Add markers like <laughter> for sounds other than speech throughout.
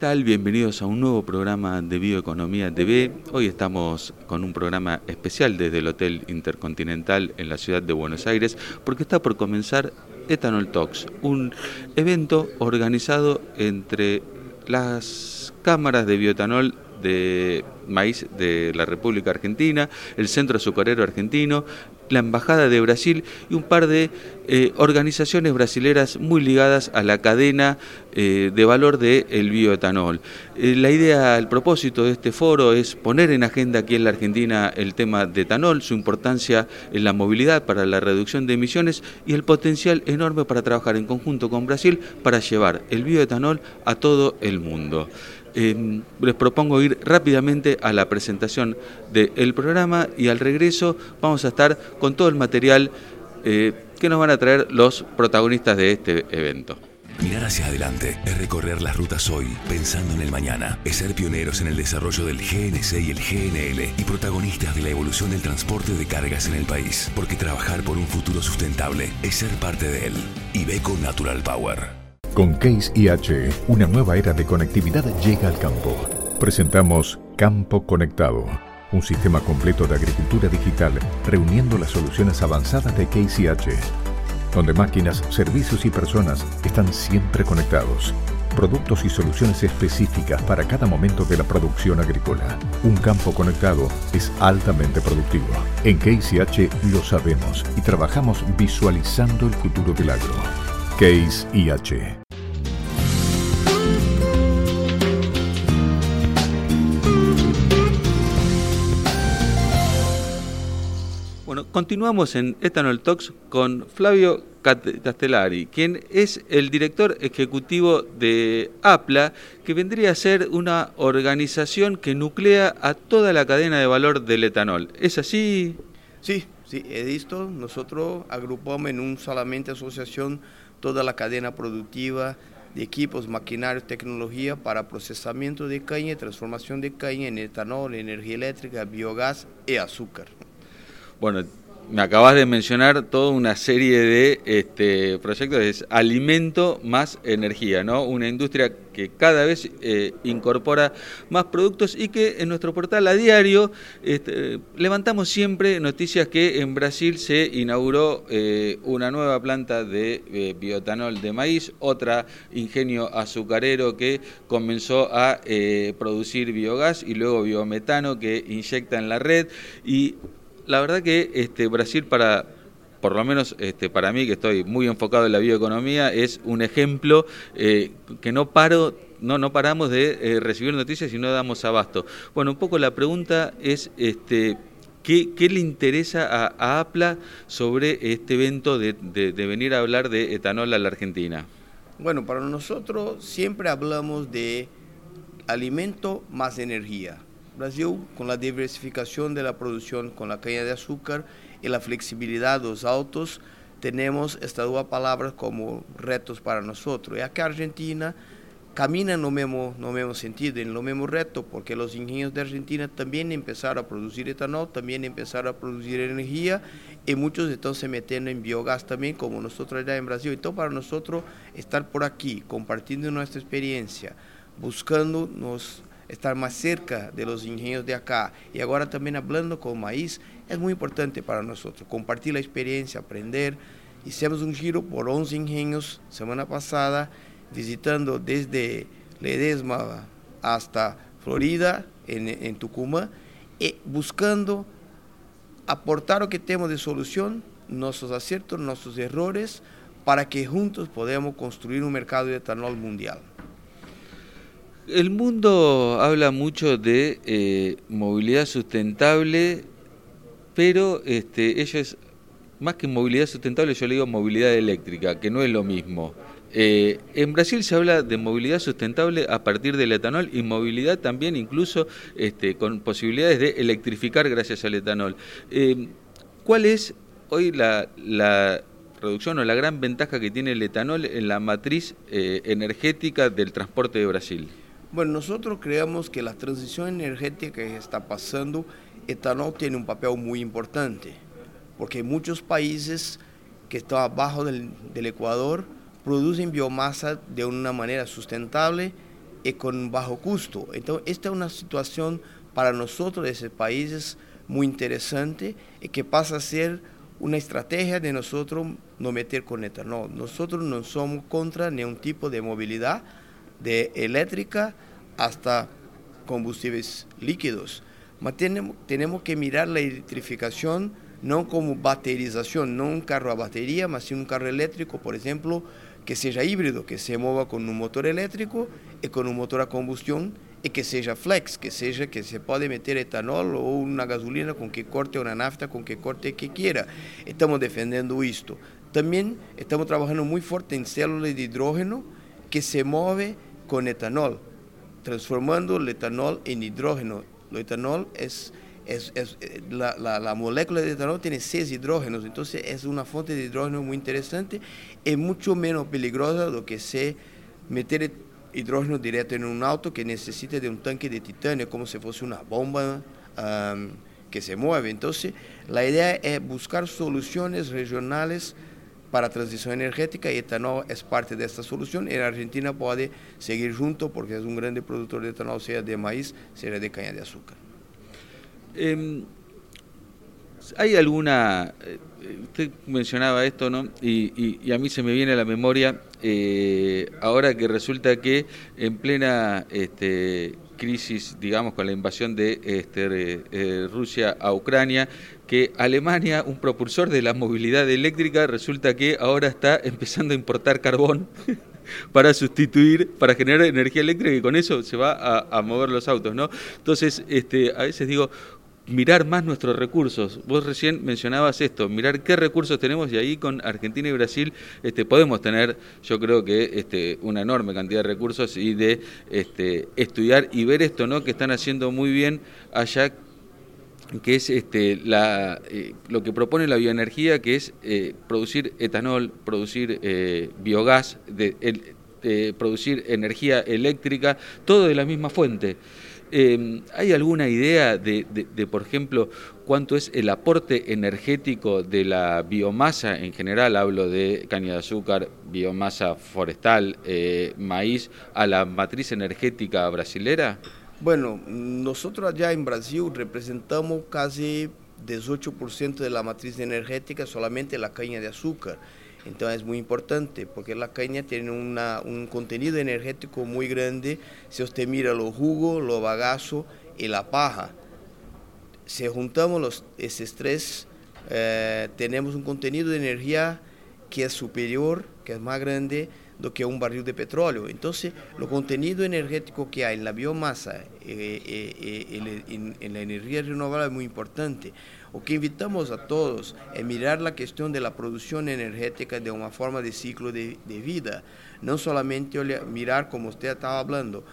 tal? Bienvenidos a un nuevo programa de Bioeconomía TV. Hoy estamos con un programa especial desde el Hotel Intercontinental en la ciudad de Buenos Aires porque está por comenzar Ethanol Talks, un evento organizado entre las cámaras de bioetanol de maíz de la República Argentina, el Centro Azucarero Argentino, la Embajada de Brasil y un par de eh, organizaciones brasileras muy ligadas a la cadena eh, de valor del bioetanol. Eh, la idea, el propósito de este foro es poner en agenda aquí en la Argentina el tema de etanol, su importancia en la movilidad para la reducción de emisiones y el potencial enorme para trabajar en conjunto con Brasil para llevar el bioetanol a todo el mundo. Em, les propongo ir rápidamente a la presentación del programa y al regreso vamos a estar con todo el material eh, que nos van a traer los protagonistas de este evento. Mirar hacia adelante es recorrer las rutas hoy pensando en el mañana. Es ser pioneros en el desarrollo del GNC y el GNL y protagonistas de la evolución del transporte de cargas en el país. Porque trabajar por un futuro sustentable es ser parte de él. Ibeco Natural Power. Con Case IH, una nueva era de conectividad llega al campo. Presentamos Campo Conectado, un sistema completo de agricultura digital reuniendo las soluciones avanzadas de Case IH, donde máquinas, servicios y personas están siempre conectados. Productos y soluciones específicas para cada momento de la producción agrícola. Un campo conectado es altamente productivo. En Case lo sabemos y trabajamos visualizando el futuro del agro. Case IH. Bueno, continuamos en Ethanol Talks con Flavio Castellari, quien es el director ejecutivo de APLA, que vendría a ser una organización que nuclea a toda la cadena de valor del etanol. ¿Es así? Sí, sí, he visto. Nosotros agrupamos en un solamente asociación toda la cadena productiva de equipos, maquinaria, tecnología para procesamiento de caña transformación de caña en etanol, energía eléctrica, biogás y azúcar. Bueno, me acabas de mencionar toda una serie de este, proyectos, es alimento más energía, ¿no? Una industria que cada vez eh, incorpora más productos y que en nuestro portal a diario este, levantamos siempre noticias que en Brasil se inauguró eh, una nueva planta de eh, bioetanol de maíz, otra ingenio azucarero que comenzó a producir biogás y luego biometano que inyecta en la red y la verdad que este, Brasil para por lo menos este, para mí que estoy muy enfocado en la bioeconomía, es un ejemplo eh, que no paro, no, no paramos de eh, recibir noticias y no damos abasto. Bueno, un poco la pregunta es este, ¿qué, le interesa a, APLA sobre este evento de, de venir a hablar de etanol a la Argentina? Bueno, para nosotros siempre hablamos de alimento más energía Brasil, con la diversificación de la producción con la caña de azúcar y la flexibilidad de los autos, tenemos estas dos palabras como retos para nosotros. Y acá Argentina camina en lo mismo, no mismo sentido, en lo mismo reto, porque los ingenieros de Argentina también empezaron a producir etanol, también empezaron a producir energía y muchos están se metiendo en biogás también, como nosotros allá en Brasil. Entonces, para nosotros estar por aquí, compartiendo nuestra experiencia, buscando nos estar más cerca de los ingenieros de acá y ahora también hablando con maíz es muy importante para nosotros, compartir la experiencia, aprender. Hicimos un giro por 11 ingenios semana pasada, visitando desde Ledesma hasta Florida, en, en Tucumán, y buscando aportar lo que tenemos de solución, nuestros aciertos, nuestros errores, para que juntos podamos construir un mercado de etanol mundial. El mundo habla mucho de eh, movilidad sustentable, pero este, es más que movilidad sustentable, yo le digo movilidad eléctrica, que no es lo mismo. Eh, en Brasil se habla de movilidad sustentable a partir del etanol y movilidad también incluso este, con posibilidades de electrificar gracias al etanol. Eh, ¿Cuál es hoy la, la, reducción o la gran ventaja que tiene el etanol en la matriz energética del transporte de Brasil? Bueno, nosotros creemos que la transición energética que está pasando, etanol tiene un papel muy importante, porque muchos países que están abajo del, Ecuador producen biomasa de una manera sustentable y con bajo costo. Entonces, esta es una situación para nosotros de esos países muy interesante y que pasa a ser una estrategia de nosotros no meter con etanol. Nosotros no somos contra ningún tipo de movilidad, de eléctrica hasta combustibles líquidos. Pero tenemos, tenemos que mirar la electrificación no como baterización, no un carro a batería, más un carro eléctrico, por ejemplo, que sea híbrido, que se mueva con un motor eléctrico y con un motor a combustión y que sea flex, que sea que se puede meter etanol o una gasolina con que corte una nafta, con que corte que quiera. Estamos defendiendo esto. También estamos trabajando muy fuerte en células de hidrógeno que se mueve con etanol, transformando el etanol en hidrógeno. El etanol es, es, eh, la, la, molécula de etanol tiene seis hidrógenos, entonces es una fuente de hidrógeno muy interesante y mucho menos peligrosa de que se meter hidrógeno directo en un auto que necesite de un tanque de titanio como si fuese una bomba que se mueve. Entonces, la idea es buscar soluciones regionales para transición energética y etanol es parte de esta solución. En Argentina puede seguir junto porque es un grande productor de etanol, sea de maíz, sea de caña de azúcar. Em, ¿Hay alguna, eh, usted mencionaba esto, ¿no? Y, a mí se me viene a la memoria, eh, ahora que resulta que en plena este, crisis, digamos, con la invasión de este, eh, Rusia a Ucrania, que Alemania, un propulsor de la movilidad eléctrica, resulta que ahora está empezando a importar carbón. <laughs> para sustituir, para generar energía eléctrica y con eso se va a, a, mover los autos, ¿no? Entonces, este, a veces digo, mirar más nuestros recursos. Vos recién mencionabas esto, mirar qué recursos tenemos y ahí con Argentina y Brasil este, podemos tener, yo creo que este, una enorme cantidad de recursos y de este, estudiar y ver esto, ¿no? Que están haciendo muy bien allá que es este, la, eh, lo que propone la bioenergía, que es eh, producir etanol, producir eh, biogás, de, producir energía eléctrica, todo de la misma fuente. Em, ¿Hay alguna idea de, por ejemplo, cuánto es el aporte energético de la biomasa en general? Hablo de caña de azúcar, biomasa forestal, eh, maíz, a la matriz energética brasilera. Bueno, nosotros allá en Brasil representamos casi 18% de la matriz energética solamente la caña de azúcar. Entonces es muy importante porque la caña tiene un contenido energético muy grande. Si usted mira los jugos, los bagazos y la paja, si juntamos los, esos tres, eh, tenemos un contenido de energía que es superior, que es más grande do que un barril de petróleo. Entonces, el contenido energético que hay en la biomasa, eh, eh, en, la energía renovable es muy importante. O que invitamos a todos es mirar la cuestión de la producción energética de una forma de ciclo de, vida, no solamente mirar como usted estaba hablando.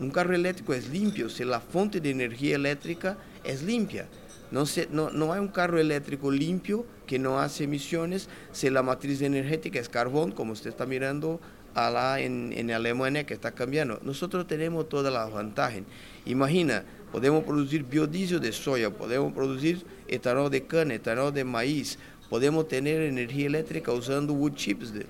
Un carro eléctrico es limpio si la fuente de energía eléctrica es limpia. No, se, no, no, hay un carro eléctrico limpio que no hace emisiones si la matriz energética es carbón, como usted está mirando a en, en Alemania que está cambiando. Nosotros tenemos todas las ventajas. Imagina, podemos producir biodiesel de soya, podemos producir etanol de cana, etanol de maíz, podemos tener energía eléctrica usando wood chips de,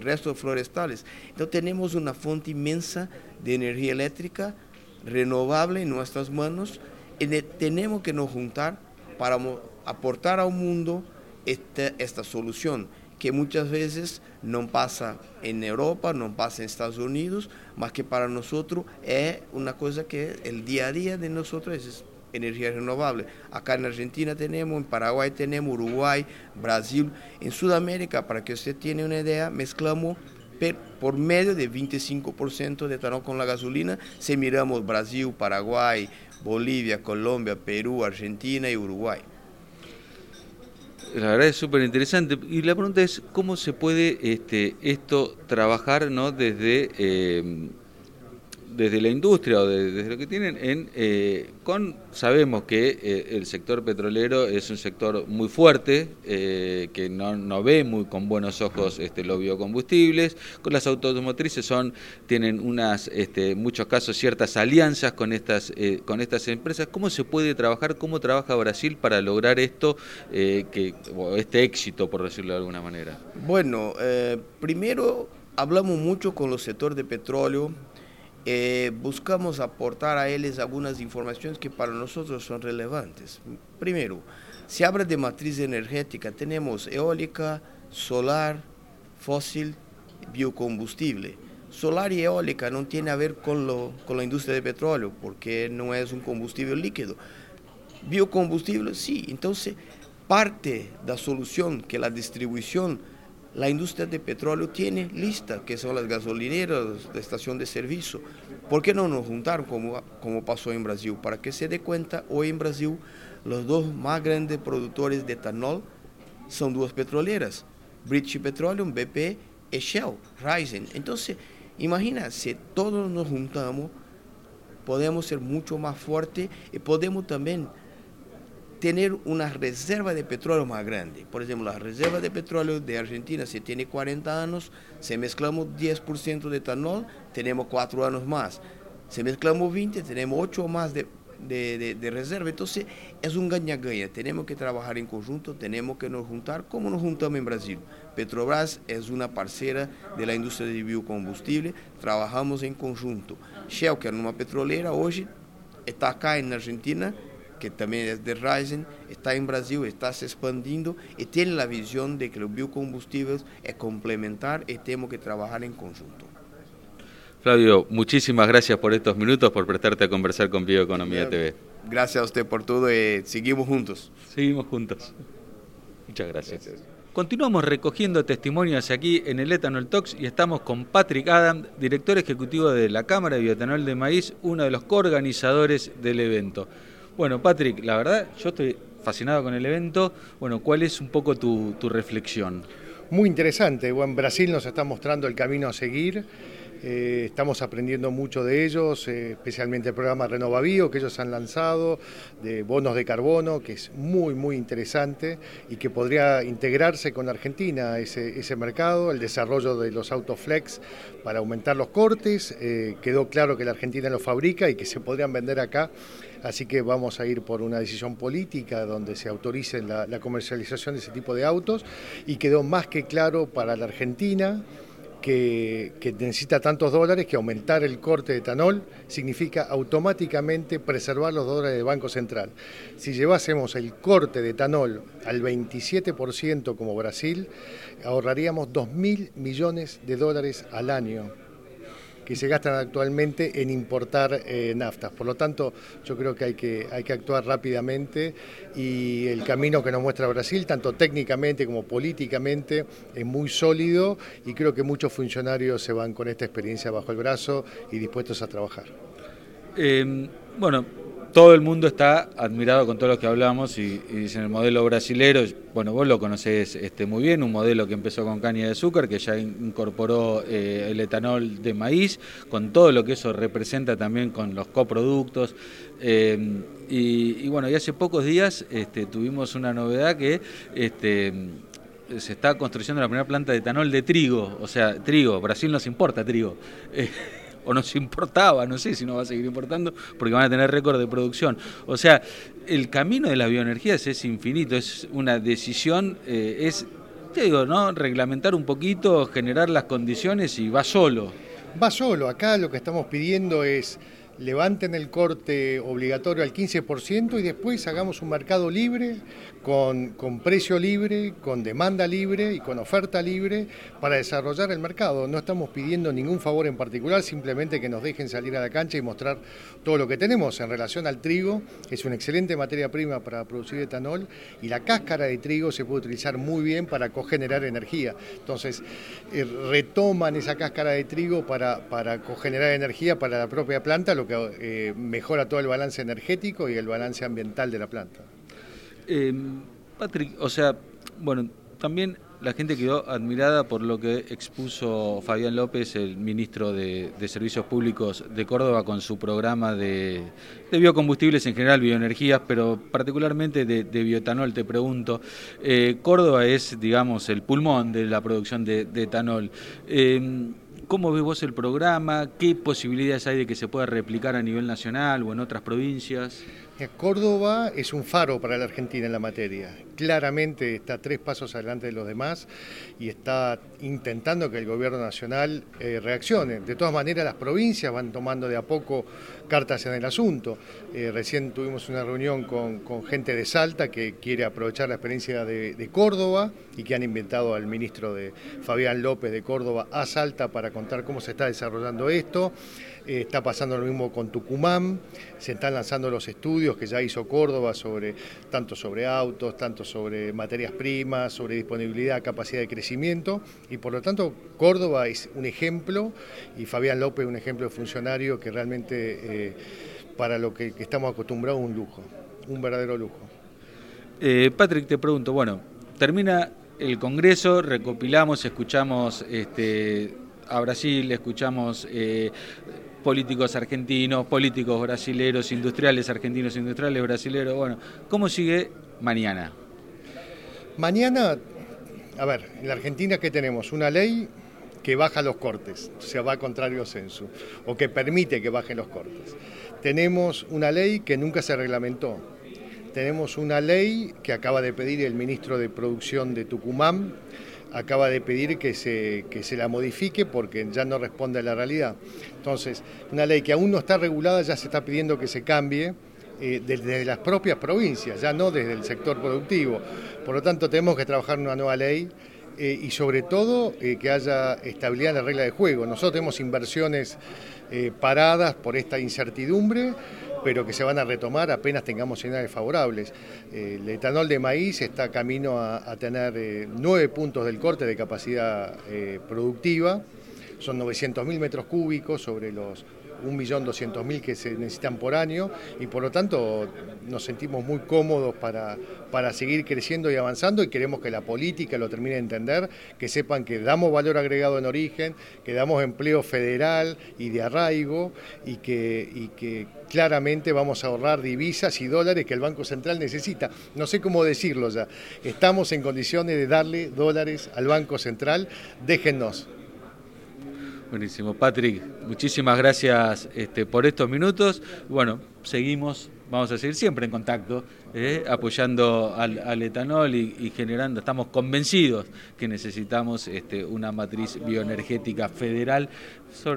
restos florestales. Entonces tenemos una fuente inmensa de energía eléctrica renovable en nuestras manos y tenemos que nos juntar para aportar al mundo esta solución que muchas veces no pasa en Europa, no pasa en Estados Unidos, más que para nosotros es una cosa que el día a día de nosotros es energía renovable. Acá en Argentina tenemos, en Paraguay tenemos, Uruguay, Brasil, en Sudamérica, para que usted tiene una idea, mezclamos por medio de 25% de etanol con la gasolina, si miramos Brasil, Paraguay, Bolivia, Colombia, Perú, Argentina y Uruguay. La verdad es súper interesante. Y la pregunta es, ¿cómo se puede este, esto trabajar ¿no? desde eh, desde la industria o desde lo que tienen, en, eh, con sabemos que eh, el sector petrolero es un sector muy fuerte, eh, que no, no, ve muy con buenos ojos este, los biocombustibles, con las automotrices son, tienen unas, este, muchos casos ciertas alianzas con estas, con estas empresas. ¿Cómo se puede trabajar, cómo trabaja Brasil para lograr esto, que, este éxito, por decirlo de alguna manera? Bueno, primero hablamos mucho con los sectores de petróleo, eh, buscamos aportar a ellos algunas informaciones que para nosotros son relevantes. Primero, se habla de matriz energética, tenemos eólica, solar, fósil, biocombustible. Solar y eólica no tiene a ver con, lo, con la industria de petróleo, porque no es un combustible líquido. Biocombustible, sí. Entonces, parte de la solución que la distribución la industria de petróleo tiene lista, que son las gasolineras, la estación de servicio. ¿Por qué no nos juntaron como, como pasó en Brasil? Para que se dé cuenta, hoy en Brasil los dos más grandes productores de etanol son dos petroleras, British Petroleum, BP y Shell, Ryzen. Entonces, imagina, si todos nos juntamos, podemos ser mucho más fuertes y podemos también tener una reserva de petróleo más grande. Por ejemplo, la reserva de petróleo de Argentina se tiene 40 años, si mezclamos 10% de etanol, tenemos 4 años más. Si mezclamos 20, tenemos 8 más de, de, reserva. Entonces, es un gaña-gaña. Tenemos que trabajar en conjunto, tenemos que nos juntar como nos juntamos en Brasil. Petrobras es una parcera de la industria de biocombustible, trabajamos en conjunto. Shell, que era una petrolera, hoy está acá en Argentina que también es de Ryzen, está en Brasil, está se expandiendo y tiene la visión de que los biocombustibles es complementar y tenemos que trabajar en conjunto. Flavio, muchísimas gracias por estos minutos, por prestarte a conversar con Bioeconomía TV. Gracias a usted por todo y seguimos juntos. Seguimos juntos. Muchas gracias. Continuamos recogiendo testimonios aquí en el Ethanol Talks y estamos con Patrick Adam, director ejecutivo de la Cámara de Bioetanol de Maíz, uno de los coorganizadores del evento. Bueno, Patrick, la verdad, yo estoy fascinado con el evento. Bueno, ¿cuál es un poco tu, reflexión? Muy interesante. Bueno, Brasil nos está mostrando el camino a seguir. Eh, estamos aprendiendo mucho de ellos, eh, especialmente el programa Renovavío que ellos han lanzado, de bonos de carbono, que es muy, muy interesante y que podría integrarse con Argentina ese, ese mercado, el desarrollo de los autoflex para aumentar los cortes. Eh, quedó claro que la Argentina los fabrica y que se podrían vender acá Así que vamos a ir por una decisión política donde se autorice la, comercialización de ese tipo de autos y quedó más que claro para la Argentina que, necesita tantos dólares que aumentar el corte de etanol significa automáticamente preservar los dólares del Banco Central. Si llevásemos el corte de etanol al 27% como Brasil, ahorraríamos 2 mil millones de dólares al año que se gastan actualmente en importar eh, naftas. Por lo tanto, yo creo que hay, que hay que actuar rápidamente y el camino que nos muestra Brasil, tanto técnicamente como políticamente, es muy sólido y creo que muchos funcionarios se van con esta experiencia bajo el brazo y dispuestos a trabajar. Eh, bueno, todo el mundo está admirado con todo lo que hablamos y, dicen el modelo brasilero, bueno, vos lo conocés este, muy bien, un modelo que empezó con caña de azúcar, que ya incorporó eh, el etanol de maíz, con todo lo que eso representa también con los coproductos. Eh, y, bueno, y hace pocos días este, tuvimos una novedad que... Este, se está construyendo la primera planta de etanol de trigo, o sea, trigo, Brasil nos importa trigo. <laughs> o nos importaba, no sé si nos va a seguir importando, porque van a tener récord de producción. O sea, el camino de las bioenergías es infinito, es una decisión, eh, es, te digo, ¿no? Reglamentar un poquito, generar las condiciones y va solo. Va solo, acá lo que estamos pidiendo es levanten el corte obligatorio al 15% y después hagamos un mercado libre, con, con, precio libre, con demanda libre y con oferta libre para desarrollar el mercado. No estamos pidiendo ningún favor en particular, simplemente que nos dejen salir a la cancha y mostrar todo lo que tenemos en relación al trigo. Es una excelente materia prima para producir etanol y la cáscara de trigo se puede utilizar muy bien para cogenerar energía. Entonces, eh, retoman esa cáscara de trigo para, para cogenerar energía para la propia planta, lo eh, mejora todo el balance energético y el balance ambiental de la planta. Eh, Patrick, o sea, bueno, también la gente quedó admirada por lo que expuso Fabián López, el ministro de, Servicios Públicos de Córdoba, con su programa de, biocombustibles en general, bioenergías, pero particularmente de, bioetanol. Te pregunto, eh, Córdoba es, digamos, el pulmón de la producción de, etanol. ¿Cómo ves vos el programa? ¿Qué posibilidades hay de que se pueda replicar a nivel nacional o en otras provincias? Córdoba es un faro para la Argentina en la materia. Claramente está tres pasos adelante de los demás y está intentando que el gobierno nacional eh, reaccione. De todas maneras, las provincias van tomando de a poco cartas en el asunto. Eh, recién tuvimos una reunión con, gente de Salta que quiere aprovechar la experiencia de, de, Córdoba y que han inventado al ministro de Fabián López de Córdoba a Salta para contar cómo se está desarrollando esto. Eh, está pasando lo mismo con Tucumán, se están lanzando los estudios que ya hizo Córdoba sobre tanto sobre autos, tanto sobre materias primas, sobre disponibilidad, capacidad de crecimiento y por lo tanto Córdoba es un ejemplo y Fabián López un ejemplo de funcionario que realmente eh, para lo que, estamos acostumbrados un lujo, un verdadero lujo. Eh, Patrick, te pregunto, bueno, termina el Congreso, recopilamos, escuchamos este, a Brasil, escuchamos políticos argentinos, políticos brasileros, industriales argentinos, industriales brasileros. Bueno, ¿cómo sigue mañana? Mañana, a ver, en la Argentina que tenemos una ley que baja los cortes, o sea, va contrario censo, o que permite que bajen los cortes. Tenemos una ley que nunca se reglamentó. Tenemos una ley que acaba de pedir el ministro de Producción de Tucumán, acaba de pedir que se, que se la modifique porque ya no responde a la realidad. Entonces, una ley que aún no está regulada ya se está pidiendo que se cambie eh, desde las propias provincias, ya no desde el sector productivo. Por lo tanto, tenemos que trabajar una nueva ley eh, y sobre todo eh, que haya estabilidad en la regla de juego. Nosotros tenemos inversiones paradas por esta incertidumbre pero que se van a retomar apenas tengamos señales favorables. el etanol de maíz está camino a, tener eh, nueve puntos del corte de capacidad eh, productiva, son 900.000 metros cúbicos sobre los 1.200.000 que se necesitan por año y por lo tanto nos sentimos muy cómodos para, para seguir creciendo y avanzando y queremos que la política lo termine de entender, que sepan que damos valor agregado en origen, que damos empleo federal y de arraigo y que, y que claramente vamos a ahorrar divisas y dólares que el Banco Central necesita. No sé cómo decirlo ya. Estamos en condiciones de darle dólares al Banco Central. Déjennos. Buenísimo. Patrick, muchísimas gracias este, por estos minutos. Bueno, seguimos, vamos a seguir siempre en contacto, eh, apoyando al, etanol y, generando, estamos convencidos que necesitamos este, una matriz bioenergética federal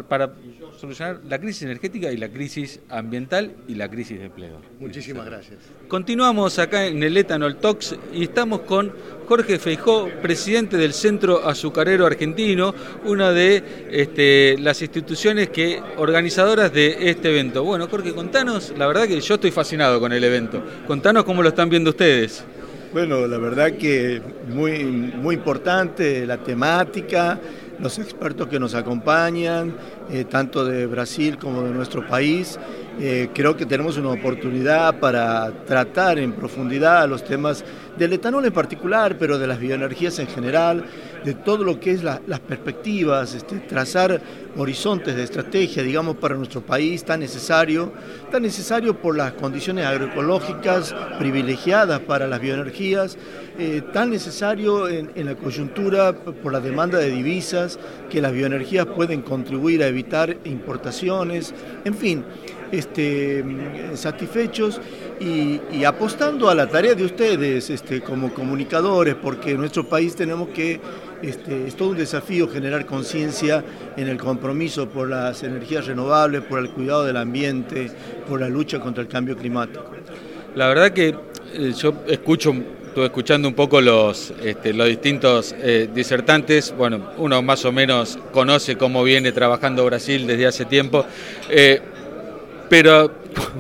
para solucionar la crisis energética y la crisis ambiental y la crisis de empleo. Muchísimas gracias. Continuamos acá en el Ethanol Talks y estamos con Jorge Feijó, presidente del Centro Azucarero Argentino, una de este, las instituciones que organizadoras de este evento. Bueno, Jorge, contanos, la verdad que yo estoy fascinado con el evento. Contanos cómo lo están viendo ustedes. Bueno, la verdad que muy, muy importante la temática los expertos que nos acompañan, eh, tanto de Brasil como de nuestro país. Eh, creo que tenemos una oportunidad para tratar en profundidad los temas del etanol en particular, pero de las bioenergías en general, de todo lo que es las perspectivas, este, trazar horizontes de estrategia, digamos, para nuestro país tan necesario, tan necesario por las condiciones agroecológicas privilegiadas para las bioenergías, eh, tan necesario en, en la coyuntura por la demanda de divisas, que las bioenergías pueden contribuir a evitar importaciones, en fin este, satisfechos y, apostando a la tarea de ustedes este, como comunicadores, porque en nuestro país tenemos que, este, es todo un desafío generar conciencia en el compromiso por las energías renovables, por el cuidado del ambiente, por la lucha contra el cambio climático. La verdad que eh, yo escucho estuve escuchando un poco los, los distintos eh, disertantes. Bueno, uno más o menos conoce cómo viene trabajando Brasil desde hace tiempo. Eh, pero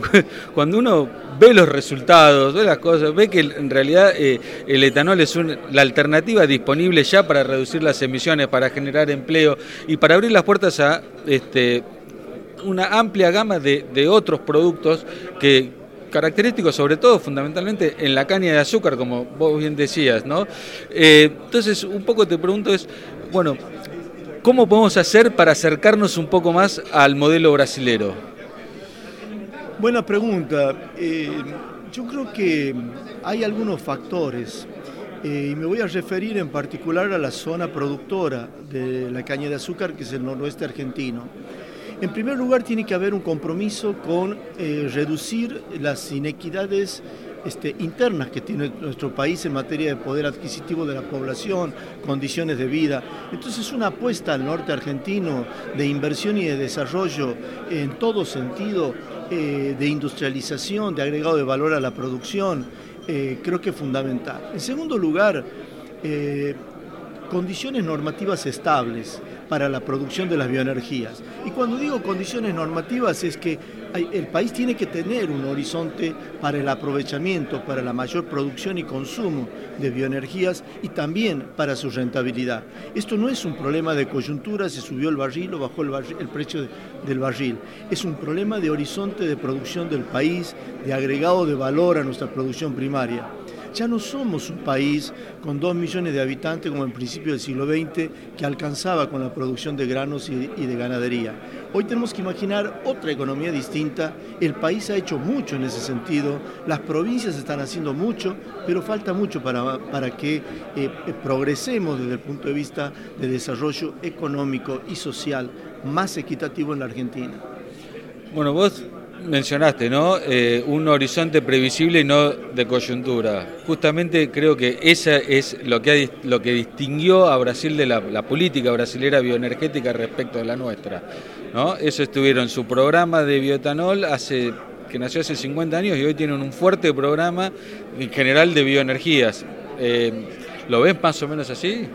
<laughs> cuando uno ve los resultados, ve las cosas, ve que en realidad eh, el etanol es la alternativa disponible ya para reducir las emisiones, para generar empleo y para abrir las puertas a este, una amplia gama de, otros productos que característicos sobre todo fundamentalmente en la caña de azúcar, como vos bien decías, ¿no? Eh, entonces, un poco te pregunto es, bueno, ¿cómo podemos hacer para acercarnos un poco más al modelo brasilero? Buena pregunta. Eh, yo creo que hay algunos factores eh, y me voy a referir en particular a la zona productora de la caña de azúcar, que es el noroeste argentino. En primer lugar, tiene que haber un compromiso con eh, reducir las inequidades este, internas que tiene nuestro país en materia de poder adquisitivo de la población, condiciones de vida. Entonces una apuesta al norte argentino de inversión y de desarrollo en todo sentido, eh, de industrialización, de agregado de valor a la producción, eh, creo que es fundamental. En segundo lugar, condiciones normativas estables para la producción de las bioenergías. Y cuando digo condiciones normativas es que el país tiene que tener un horizonte para el aprovechamiento, para la mayor producción y consumo de bioenergías y también para su rentabilidad. Esto no es un problema de coyuntura, se subió el barril o bajó el, el precio del barril. Es un problema de horizonte de producción del país, de agregado de valor a nuestra producción primaria. Ya no somos un país con dos millones de habitantes como en principio del siglo XX que alcanzaba con la producción de granos y de ganadería. Hoy tenemos que imaginar otra economía distinta. El país ha hecho mucho en ese sentido, las provincias están haciendo mucho, pero falta mucho para, para que eh, eh, progresemos desde el punto de vista de desarrollo económico y social más equitativo en la Argentina. Bueno, vos mencionaste, ¿no? Eh, un horizonte previsible y no de coyuntura. Justamente creo que esa es lo que, lo que distinguió a Brasil de la, política brasilera bioenergética respecto a la nuestra. ¿no? Eso estuvieron su programa de bioetanol hace que nació hace 50 años y hoy tienen un fuerte programa en general de bioenergías. Eh, ¿Lo ves más o menos así?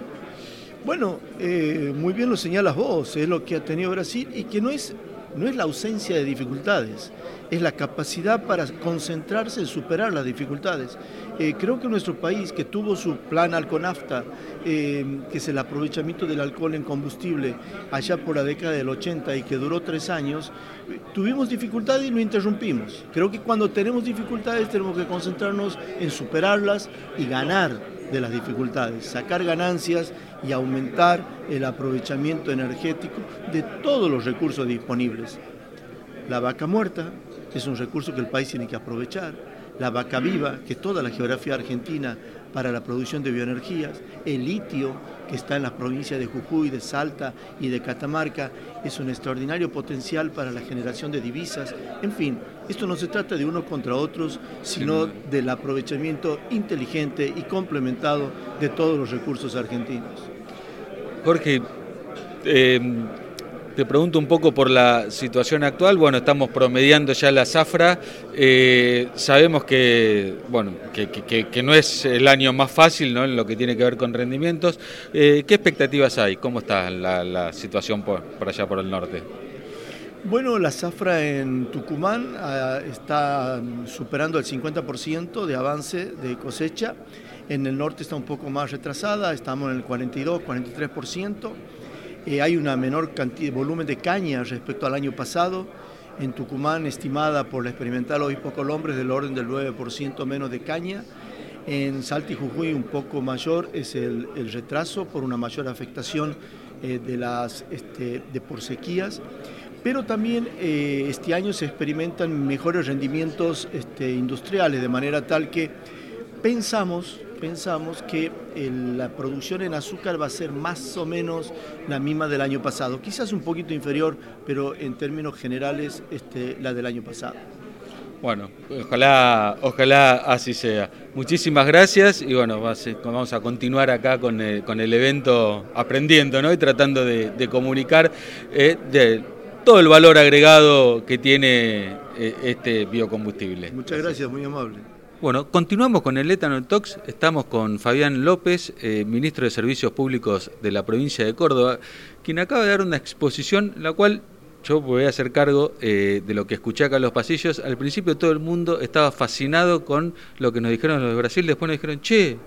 Bueno, eh, muy bien lo señalas vos, es lo que ha tenido Brasil y que no es no es la ausencia de dificultades, es la capacidad para concentrarse en superar las dificultades. Eh, creo que nuestro país, que tuvo su plan Alconafta, eh, que es el aprovechamiento del alcohol en combustible allá por la década del 80 y que duró tres años, tuvimos dificultades y lo interrumpimos. Creo que cuando tenemos dificultades tenemos que concentrarnos en superarlas y ganar de las dificultades, sacar ganancias y aumentar el aprovechamiento energético de todos los recursos disponibles. La vaca muerta es un recurso que el país tiene que aprovechar, la vaca viva, que es toda la geografía argentina para la producción de bioenergías, el litio, que está en las provincias de Jujuy, de Salta y de Catamarca, es un extraordinario potencial para la generación de divisas. En fin, esto no se trata de unos contra otros, sino del aprovechamiento inteligente y complementado de todos los recursos argentinos. Jorge, eh, te pregunto un poco por la situación actual. Bueno, estamos promediando ya la zafra. Eh, sabemos que, bueno, que, no es el año más fácil ¿no? en lo que tiene que ver con rendimientos. Eh, ¿Qué expectativas hay? ¿Cómo está la, situación por, allá por el norte? Bueno, la zafra en Tucumán ah, está superando el 50% de avance de cosecha. En el norte está un poco más retrasada, estamos en el 42, 43%. Eh, hay una menor cantidad, volumen de caña respecto al año pasado. En Tucumán, estimada por la experimental Obispo Colombres, del orden del 9% menos de caña. En Salta y Jujuy un poco mayor es el, retraso por una mayor afectación eh, de las este, de por sequías. Pero también eh, este año se experimentan mejores rendimientos este, industriales, de manera tal que pensamos pensamos que la producción en azúcar va a ser más o menos la misma del año pasado, quizás un poquito inferior, pero en términos generales este, la del año pasado. Bueno, ojalá, ojalá así sea. Muchísimas gracias y bueno, vamos a continuar acá con el, evento aprendiendo ¿no? y tratando de, comunicar eh, todo el valor agregado que tiene eh, este biocombustible. Muchas gracias, muy amable. Bueno, continuamos con el Ethanol Talks. Estamos con Fabián López, eh, ministro de Servicios Públicos de la provincia de Córdoba, quien acaba de dar una exposición, la cual yo voy a hacer cargo eh, de lo que escuché acá en los pasillos. Al principio todo el mundo estaba fascinado con lo que nos dijeron los de Brasil, después nos dijeron, che,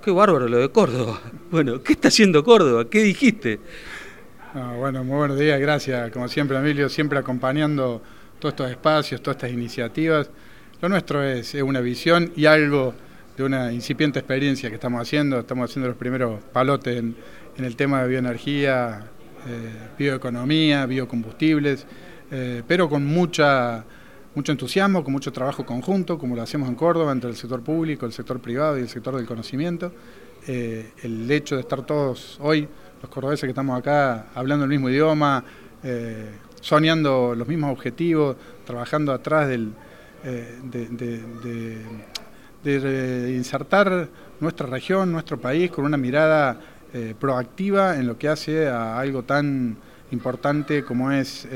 qué bárbaro lo de Córdoba. <laughs> Bueno, ¿qué está haciendo Córdoba? ¿Qué dijiste? Ah, bueno, muy buenos días, gracias, como siempre Emilio, siempre acompañando todos estos espacios, todas estas iniciativas. Lo nuestro es, una visión y algo de una incipiente experiencia que estamos haciendo. Estamos haciendo los primeros palotes en, el tema de bioenergía, eh, bioeconomía, biocombustibles, eh, pero con mucha, mucho entusiasmo, con mucho trabajo conjunto, como lo hacemos en Córdoba, entre el sector público, el sector privado y el sector del conocimiento. Eh, el hecho de estar todos hoy, los cordobeses que estamos acá, hablando el mismo idioma, soñando los mismos objetivos, trabajando atrás del, de, insertar nuestra región, nuestro país con una mirada proactiva en lo que hace a algo tan importante como es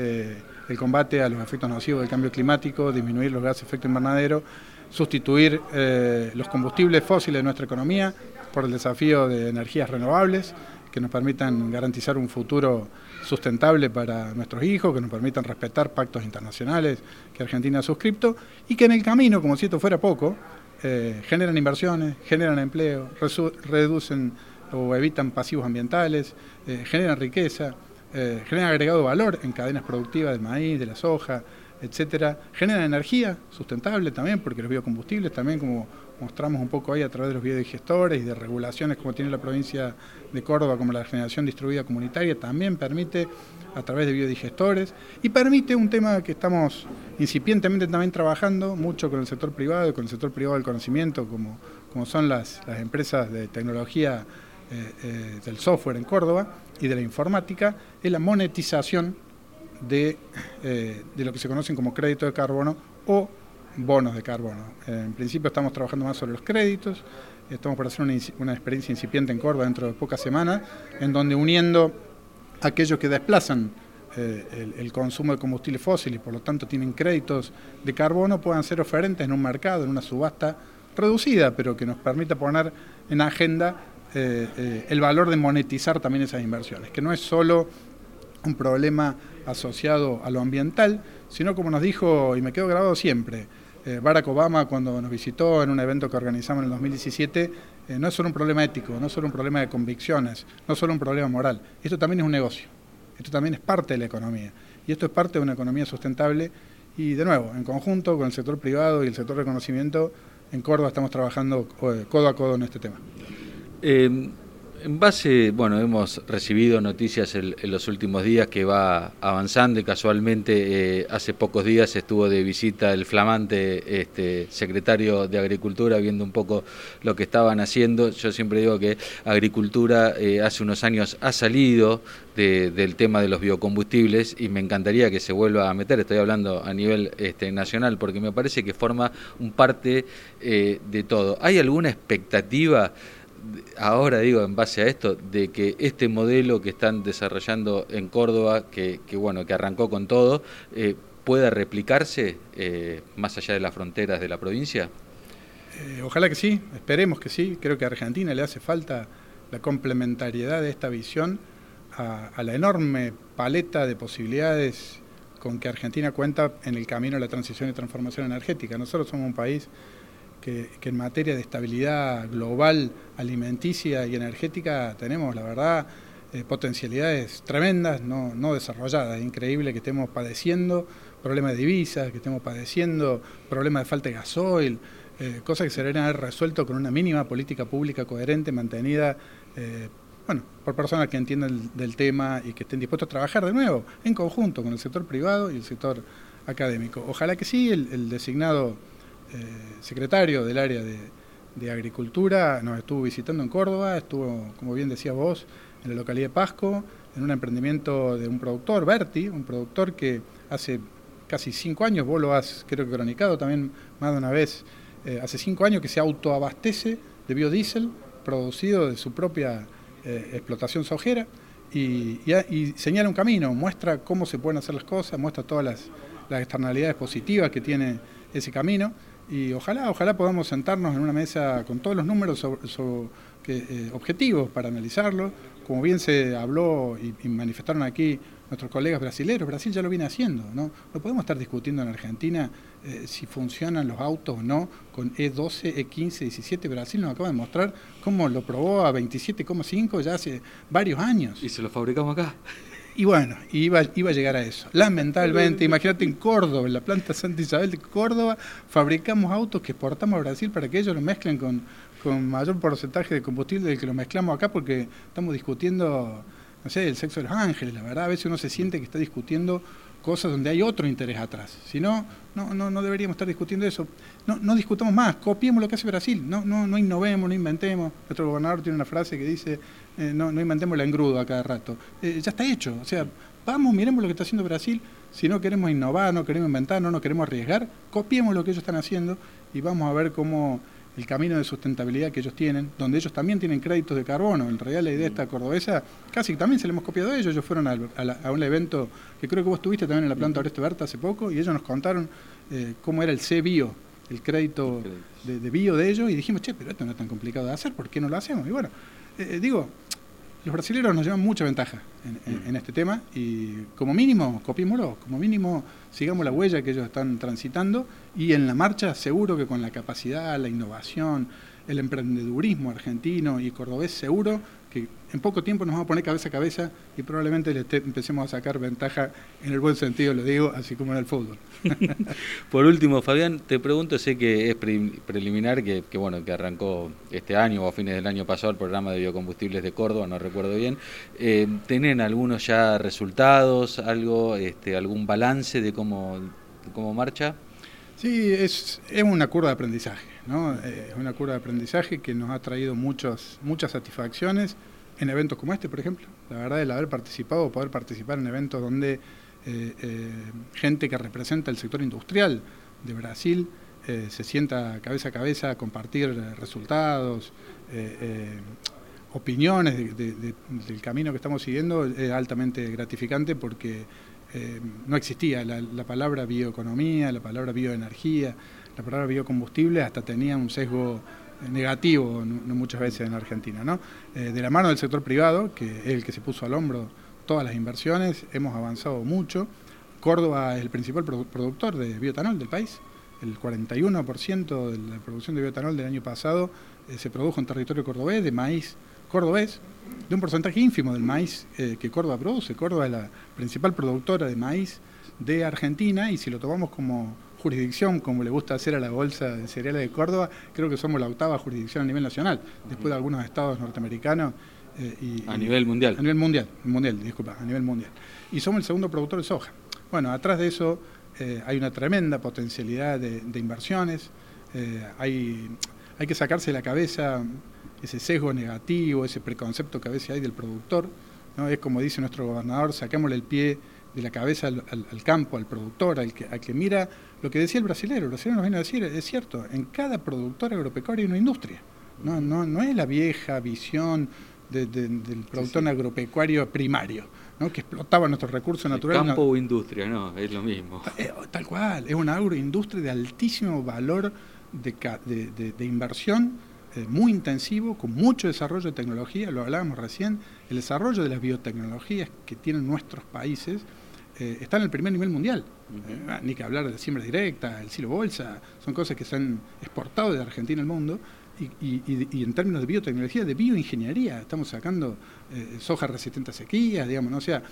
el combate a los efectos nocivos del cambio climático, disminuir los gases de efecto invernadero, sustituir eh, los combustibles fósiles de nuestra economía por el desafío de energías renovables que nos permitan garantizar un futuro sustentable para nuestros hijos, que nos permitan respetar pactos internacionales que Argentina ha suscrito y que en el camino, como si esto fuera poco, eh, generan inversiones, generan empleo, reducen o evitan pasivos ambientales, eh, generan riqueza, eh, generan agregado valor en cadenas productivas del maíz, de la soja, etcétera, generan energía sustentable también, porque los biocombustibles también, como mostramos un poco ahí a través de los biodigestores y de regulaciones como tiene la provincia de Córdoba, como la generación distribuida comunitaria, también permite a través de biodigestores y permite un tema que estamos incipientemente también trabajando mucho con el sector privado y con el sector privado del conocimiento, como, como son las, las empresas de tecnología eh, eh, del software en Córdoba y de la informática es la monetización de, eh, de lo que se conocen como crédito de carbono o bonos de carbono. en principio estamos trabajando más sobre los créditos, estamos por hacer una, una experiencia incipiente en Córdoba dentro de pocas semanas, en donde uniendo aquellos que desplazan el, el, consumo de combustible fósil y por lo tanto tienen créditos de carbono puedan ser oferentes en un mercado, en una subasta reducida, pero que nos permita poner en agenda eh, eh, el valor de monetizar también esas inversiones, que no es solo un problema asociado a lo ambiental, sino como nos dijo, y me quedo grabado siempre, eh, Barack Obama cuando nos visitó en un evento que organizamos en el 2017, no es solo un problema ético, no es solo un problema de convicciones, no es solo un problema moral, esto también es un negocio, esto también es parte de la economía, y esto es parte de una economía sustentable, y de nuevo, en conjunto con el sector privado y el sector de conocimiento, en Córdoba estamos trabajando codo a codo en este tema. Eh, en base, bueno, hemos recibido noticias en, los últimos días que va avanzando y casualmente eh, hace pocos días estuvo de visita el flamante este, secretario de Agricultura viendo un poco lo que estaban haciendo. Yo siempre digo que Agricultura eh, hace unos años ha salido del tema de los biocombustibles y me encantaría que se vuelva a meter, estoy hablando a nivel este, nacional, porque me parece que forma un parte eh, de todo. ¿Hay alguna expectativa? Ahora digo en base a esto, de que este modelo que están desarrollando en Córdoba, que, bueno, que arrancó con todo, eh, pueda replicarse eh, más allá de las fronteras de la provincia? Eh, ojalá que sí, esperemos que sí. Creo que a Argentina le hace falta la complementariedad de esta visión a, a la enorme paleta de posibilidades con que Argentina cuenta en el camino a la transición y transformación energética. Nosotros somos un país que, en materia de estabilidad global, alimenticia y energética tenemos, la verdad, eh, potencialidades tremendas, no, no desarrolladas. Es increíble que estemos padeciendo problemas de divisas, que estemos padeciendo problemas de falta de gasoil, eh, cosas que se deberían haber resuelto con una mínima política pública coherente, mantenida. Eh, bueno, por personas que entiendan del tema y que estén dispuestos a trabajar de nuevo en conjunto con el sector privado y el sector académico. Ojalá que sí, el designado secretario del área de, Agricultura, nos estuvo visitando en Córdoba, estuvo, como bien decía vos, en la localidad de Pasco, en un emprendimiento de un productor, Berti, un productor que hace casi cinco años, vos lo has creo que cronicado también más de una vez, eh, hace cinco años que se autoabastece de biodiesel producido de su propia eh, explotación sojera y, señala un camino, muestra cómo se pueden hacer las cosas, muestra todas las, las externalidades positivas que tiene ese camino y ojalá, ojalá podamos sentarnos en una mesa con todos los números eh, objetivos para analizarlo. Como bien se habló y, manifestaron aquí nuestros colegas brasileños, Brasil ya lo viene haciendo. No, no podemos estar discutiendo en Argentina eh, si funcionan los autos o no con E12, E15, 17. Brasil nos acaba de mostrar cómo lo probó a 27,5 ya hace varios años. Y se lo fabricamos acá. Y bueno, iba, iba a llegar a eso. Lamentablemente, imagínate en Córdoba, en la planta Santa Isabel de Córdoba, fabricamos autos que exportamos a Brasil para que ellos lo mezclen con, con mayor porcentaje de combustible del que lo mezclamos acá porque estamos discutiendo, no sé, el sexo de los ángeles. La verdad, a veces uno se siente que está discutiendo cosas donde hay otro interés atrás. Si no, no, no, deberíamos estar discutiendo eso. No, no discutamos más, copiemos lo que hace Brasil, no, no, no innovemos, no inventemos. Nuestro gobernador tiene una frase que dice, eh, no, no inventemos el engrudo a cada rato. Eh, ya está hecho, o sea, vamos, miremos lo que está haciendo Brasil, si no queremos innovar, no queremos inventar, no nos queremos arriesgar, copiemos lo que ellos están haciendo y vamos a ver cómo el camino de sustentabilidad que ellos tienen, donde ellos también tienen créditos de carbono. En realidad la idea de esta cordobesa, casi también se le hemos copiado a ellos. Ellos fueron a, un evento que creo que vos estuviste también en la planta Oreste Berta hace poco y ellos nos contaron eh, cómo era el C-Bio, el crédito de, bio de ellos y dijimos, che, pero esto no es tan complicado de hacer, ¿por qué no lo hacemos? Y bueno, eh, eh, digo, los brasileños nos llevan mucha ventaja en, este tema y como mínimo copiémoslo, como mínimo sigamos la huella que ellos están transitando y en la marcha seguro que con la capacidad, la innovación, el emprendedurismo argentino y cordobés seguro que en poco tiempo nos vamos a poner cabeza a cabeza y probablemente le empecemos a sacar ventaja en el buen sentido, lo digo, así como en el fútbol. <laughs> Por último, Fabián, te pregunto, sé que es preliminar, que, bueno, que arrancó este año o a fines del año pasado el programa de biocombustibles de Córdoba, no recuerdo bien. Eh, ¿Tienen algunos ya resultados, algo, este, algún balance de cómo, cómo marcha? Sí, es, es una curva de aprendizaje. Es una curva de aprendizaje que nos ha traído muchos, muchas satisfacciones en eventos como este, por ejemplo. La verdad, el haber participado, poder participar en eventos donde eh, eh, gente que representa el sector industrial de Brasil eh, se sienta cabeza a cabeza a compartir resultados, opiniones del camino que estamos siguiendo, es altamente gratificante porque no existía la palabra bioeconomía, la palabra bioenergía la palabra biocombustible hasta tenía un sesgo eh, negativo muchas veces en Argentina. ¿no? Eh, de la mano del sector privado, que es el que se puso al hombro todas las inversiones, hemos avanzado mucho. Córdoba es el principal productor de bioetanol del país. El 41% de la producción de bioetanol del año pasado eh, se produjo en territorio cordobés, de maíz cordobés, de un porcentaje ínfimo del maíz que Córdoba produce. Córdoba es la principal productora de maíz de Argentina y si lo tomamos como jurisdicción, como le gusta hacer a la Bolsa de Cereales de Córdoba, creo que somos la octava jurisdicción a nivel nacional, después de algunos estados norteamericanos. Eh, y, a nivel mundial. A nivel mundial, mundial, disculpa, a nivel mundial. Y somos el segundo productor de soja. Bueno, atrás de eso eh, hay una tremenda potencialidad de, inversiones, eh, hay, hay que sacarse de la cabeza ese sesgo negativo, ese preconcepto que a veces hay del productor. ¿no? Es como dice nuestro gobernador, saquémosle el pie de la cabeza al, campo, al productor, al que, al que mira lo que decía el brasilero. El brasilero nos viene a decir, es cierto, en cada productor agropecuario hay una industria. No, no, no es la vieja visión del productor agropecuario primario, ¿no? que explotaba nuestros recursos naturales. Campo o industria, no, es lo mismo. <laughs> Eh, tal cual, es una agroindustria de altísimo valor de, de inversión, eh, muy intensivo, con mucho desarrollo de tecnología, lo hablábamos recién, el desarrollo de las biotecnologías que tienen nuestros países eh, está en el primer nivel mundial. Eh, ni que hablar de siembra directa, el silo bolsa, son cosas que se han exportado de Argentina al mundo. Y, en términos de biotecnología, de bioingeniería, estamos sacando eh, soja resistente a sequías, digamos, ¿no? o sea,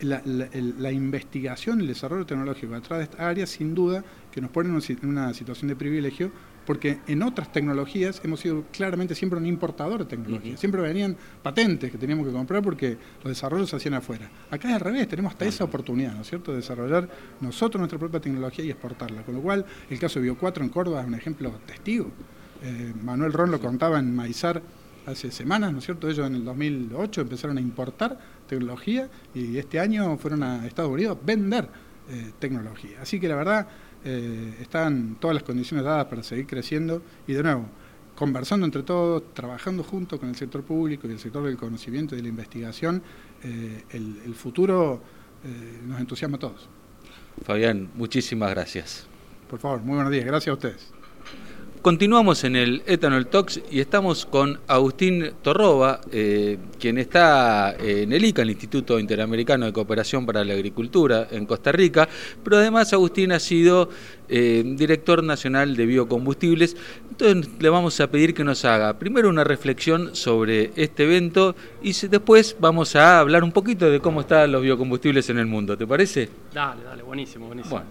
la, la, investigación y el desarrollo tecnológico través de esta área, sin duda, que nos pone en una situación de privilegio porque en otras tecnologías hemos sido claramente siempre un importador de tecnología. Siempre venían patentes que teníamos que comprar porque los desarrollos se hacían afuera. Acá es al revés, tenemos hasta esa oportunidad, ¿no es cierto?, de desarrollar nosotros nuestra propia tecnología y exportarla. Con lo cual, el caso de Bio4 en Córdoba es un ejemplo testigo. Eh, Manuel Ron lo contaba en Maizar hace semanas, ¿no es cierto? Ellos en el 2008 empezaron a importar tecnología y este año fueron a Estados Unidos a vender eh, tecnología. Así que la verdad eh, están todas las condiciones dadas para seguir creciendo y de nuevo, conversando entre todos, trabajando junto con el sector público y el sector del conocimiento y de la investigación, eh, el, futuro eh, nos entusiasma a todos. Fabián, muchísimas gracias. Por favor, muy buenos días, gracias a ustedes. Continuamos en el Ethanol Talks y estamos con Agustín Torroba, eh, quien está eh, en el ICA, el Instituto Interamericano de Cooperación para la Agricultura en Costa Rica, pero además Agustín ha sido eh, director nacional de biocombustibles. Entonces le vamos a pedir que nos haga primero una reflexión sobre este evento y después vamos a hablar un poquito de cómo están los biocombustibles en el mundo. ¿Te parece? Dale, dale, buenísimo, buenísimo.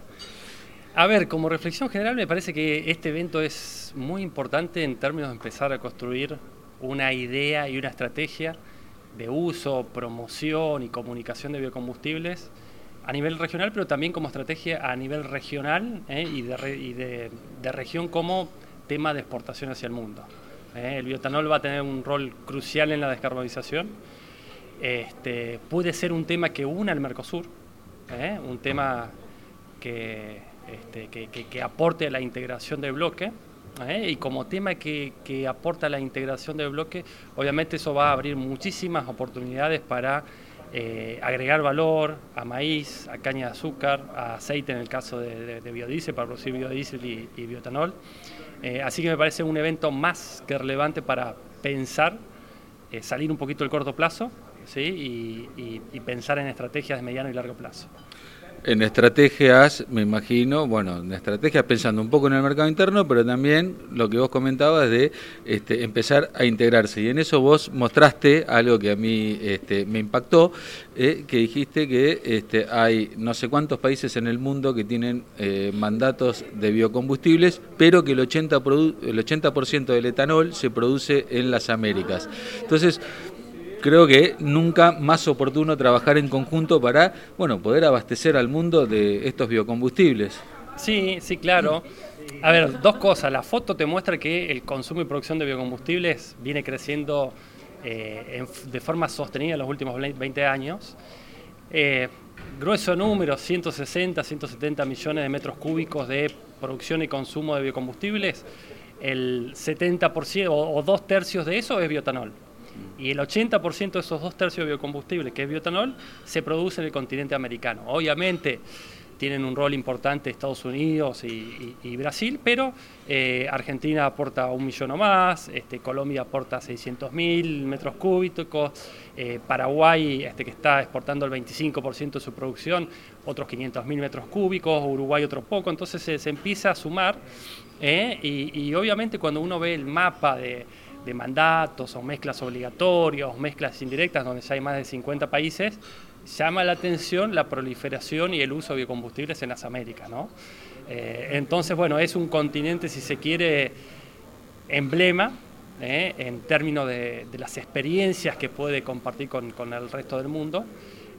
A ver, como reflexión general me parece que este evento es muy importante en términos de empezar a construir una idea y una estrategia de uso, promoción y comunicación de biocombustibles a nivel regional, pero también como estrategia a nivel regional ¿eh? y, de, región como tema de exportación hacia el mundo. ¿eh? El biotanol va a tener un rol crucial en la descarbonización. Este, puede ser un tema que una al Mercosur, ¿eh? un tema que, este, que, aporte a la integración del bloque. ¿eh? Y como tema que, aporta a la integración del bloque, obviamente eso va a abrir muchísimas oportunidades para eh, agregar valor a maíz, a caña de azúcar, a aceite en el caso de, biodiesel, para producir biodiesel y, biotanol. Eh, así que me parece un evento más que relevante para pensar, salir un poquito del corto plazo ¿sí? y pensar en estrategias de mediano y largo plazo en estrategias, me imagino, bueno, en estrategias pensando un poco en el mercado interno, pero también lo que vos comentabas de este, empezar a integrarse. Y en eso vos mostraste algo que a mí este, me impactó, eh, que dijiste que este, hay no sé cuántos países en el mundo que tienen eh, mandatos de biocombustibles, pero que el 80%, el 80 del etanol se produce en las Américas. Entonces, creo que nunca más oportuno trabajar en conjunto para bueno, poder abastecer al mundo de estos biocombustibles. Sí, sí, claro. A ver, dos cosas. La foto te muestra que el consumo y producción de biocombustibles viene creciendo eh, de forma sostenida en los últimos 20 años. Eh, grueso número, 160, 170 millones de metros cúbicos de producción y consumo de biocombustibles. El 70% o dos tercios de eso es biotanol. Y el 80% de esos dos tercios de biocombustible, que es biotanol, se produce en el continente americano. Obviamente tienen un rol importante Estados Unidos y, Brasil, pero eh, Argentina aporta un millón o más, este, Colombia aporta 600 mil metros cúbicos, eh, Paraguay, este, que está exportando el 25% de su producción, otros 500 mil metros cúbicos, Uruguay otro poco, entonces se, empieza a sumar eh, y obviamente cuando uno ve el mapa de de mandatos o mezclas obligatorias mezclas indirectas donde ya hay más de 50 países, llama la atención la proliferación y el uso de biocombustibles en las Américas. ¿no? Eh, entonces, bueno, es un continente, si se quiere, emblema ¿eh? en términos de, las experiencias que puede compartir con, el resto del mundo.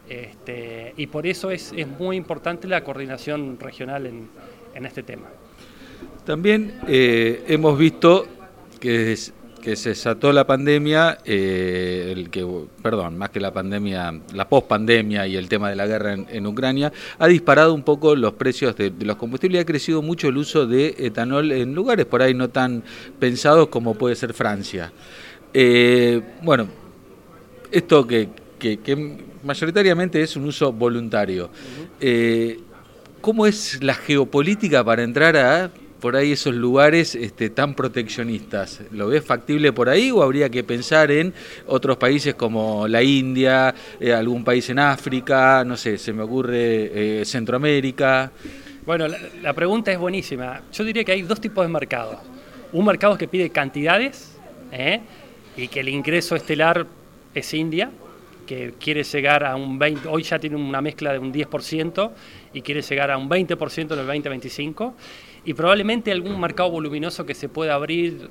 Este, y por eso es, muy importante la coordinación regional en, este tema. También eh, hemos visto que que se desató la pandemia, eh, el que, perdón, más que la pandemia, la pospandemia y el tema de la guerra en, Ucrania, ha disparado un poco los precios de, los combustibles y ha crecido mucho el uso de etanol en lugares por ahí no tan pensados como puede ser Francia. Eh, bueno, esto que, mayoritariamente es un uso voluntario. Eh, ¿Cómo es la geopolítica para entrar a por ahí esos lugares este, tan proteccionistas? ¿Lo ves factible por ahí o habría que pensar en otros países como la India, eh, algún país en África, no sé, se me ocurre eh, Centroamérica? Bueno, la, pregunta es buenísima. Yo diría que hay dos tipos de mercados. Un mercado que pide cantidades ¿eh? y que el ingreso estelar es India, que quiere llegar a un 20, hoy ya tiene una mezcla de un 10% y quiere llegar a un 20% en el 2025 y probablemente algún mercado voluminoso que se pueda abrir.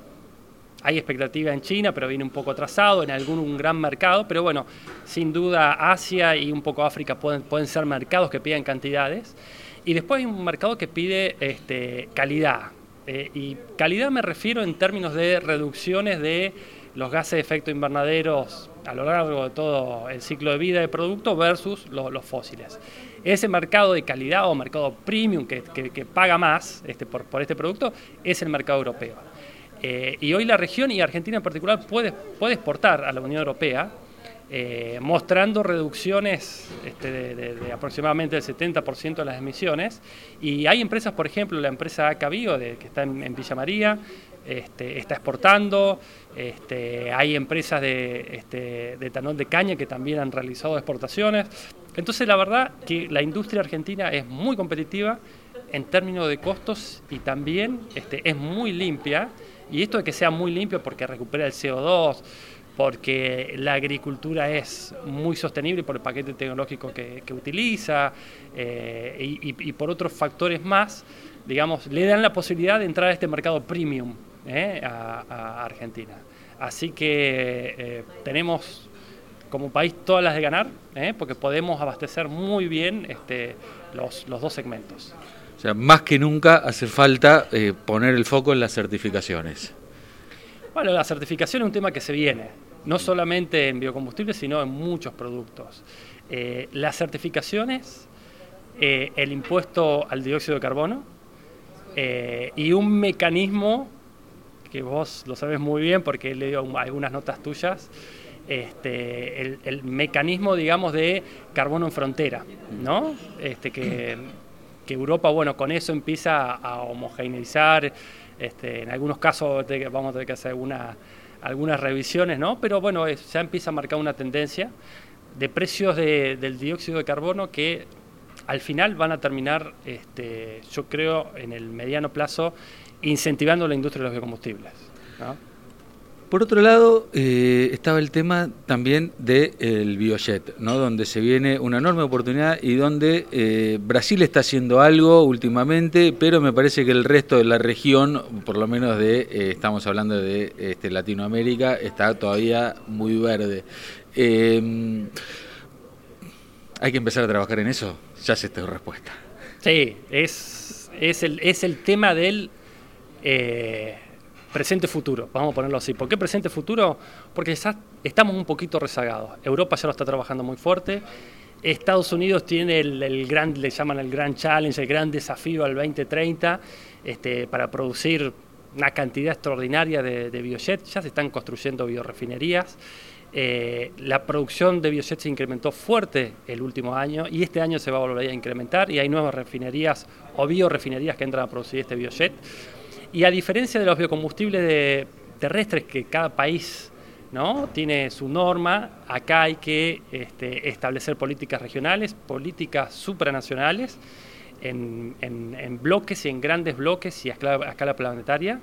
Hay expectativa en China, pero viene un poco atrasado, en algún gran mercado, pero bueno, sin duda Asia y un poco África pueden, pueden ser mercados que piden cantidades. Y después hay un mercado que pide este, calidad. Eh, y calidad me refiero en términos de reducciones de los gases de efecto invernadero a lo largo de todo el ciclo de vida del producto versus los fósiles ese mercado de calidad o mercado premium que, paga más este, por, este producto es el mercado europeo. Eh, y hoy la región y Argentina en particular puede, puede exportar a la Unión Europea, eh, mostrando reducciones este, de, aproximadamente el 70% de las emisiones. Y hay empresas, por ejemplo, la empresa Acabio, de, que está en, Villa María, este, está exportando, este, hay empresas de, de etanol de caña que también han realizado exportaciones. Entonces la verdad que la industria argentina es muy competitiva en términos de costos y también este, es muy limpia. Y esto de que sea muy limpio porque recupera el CO2, porque la agricultura es muy sostenible por el paquete tecnológico que, utiliza eh, y, por otros factores más, digamos, le dan la posibilidad de entrar a este mercado premium eh, a, Argentina. Así que eh, tenemos como país todas las de ganar, ¿eh? porque podemos abastecer muy bien este, los, dos segmentos. O sea, más que nunca hace falta eh, poner el foco en las certificaciones. Bueno, la certificación es un tema que se viene, no solamente en biocombustibles, sino en muchos productos. Eh, las certificaciones eh, el impuesto al dióxido de carbono eh, y un mecanismo que vos lo sabes muy bien porque he leído algunas notas tuyas, este, el, mecanismo, digamos, de carbono en frontera, ¿no? Este, que, Europa, bueno, con eso empieza a homogeneizar, este, en algunos casos vamos a tener que hacer algunas revisiones, ¿no? Pero bueno, ya empieza a marcar una tendencia de precios del dióxido de carbono que al final van a terminar, este, yo creo, en el mediano plazo, incentivando la industria de los biocombustibles. Por otro lado, eh, estaba el tema también del biojet, ¿no? donde se viene una enorme oportunidad y donde eh, Brasil está haciendo algo últimamente, pero me parece que el resto de la región, por lo menos de, eh, estamos hablando de este, Latinoamérica, está todavía muy verde. ¿Hay que empezar a trabajar en eso? Ya sé tu respuesta. Sí, es, es, el, es el tema del presente-futuro, vamos a ponerlo así. ¿Por qué presente-futuro? Porque estamos un poquito rezagados. Europa ya lo está trabajando muy fuerte. Estados Unidos tiene el, gran, le llaman el gran challenge, el gran desafío al 2030 este, para producir una cantidad extraordinaria de, biojet. Ya se están construyendo biorefinerías. Eh, la producción de biojet se incrementó fuerte el último año y este año se va a volver a incrementar y hay nuevas refinerías o biorefinerías que entran a producir este biojet. Y a diferencia de los biocombustibles terrestres que cada país ¿no? tiene su norma, acá hay que este, establecer políticas regionales, políticas supranacionales, en, en, bloques y en grandes bloques y a escala, planetaria.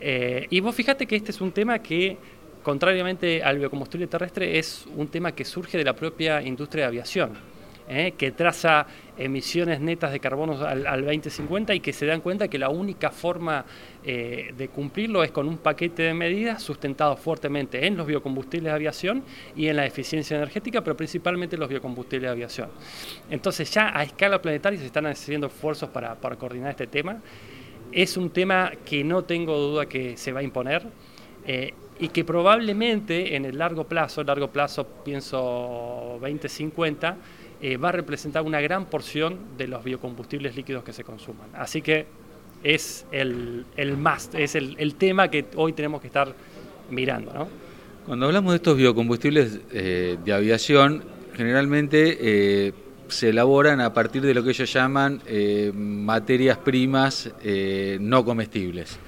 Eh, y vos fíjate que este es un tema que, contrariamente al biocombustible terrestre, es un tema que surge de la propia industria de aviación. ¿Eh? que traza emisiones netas de carbono al, 2050 y que se dan cuenta que la única forma eh, de cumplirlo es con un paquete de medidas sustentado fuertemente en los biocombustibles de aviación y en la eficiencia energética, pero principalmente en los biocombustibles de aviación. Entonces ya a escala planetaria se están haciendo esfuerzos para, coordinar este tema. Es un tema que no tengo duda que se va a imponer. Eh, y que probablemente en el largo plazo, largo plazo pienso 2050, eh, va a representar una gran porción de los biocombustibles líquidos que se consuman. Así que es el, el es el, tema que hoy tenemos que estar mirando. Cuando hablamos de estos biocombustibles eh, de aviación, generalmente eh, se elaboran a partir de lo que ellos llaman materias primas no comestibles.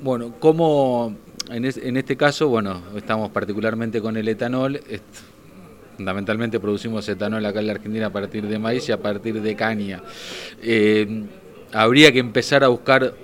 bueno, ¿cómo en, en, este caso, bueno, estamos particularmente con el etanol, fundamentalmente producimos etanol acá en la Argentina a partir de maíz y a partir de caña. Eh, ¿Habría que empezar a buscar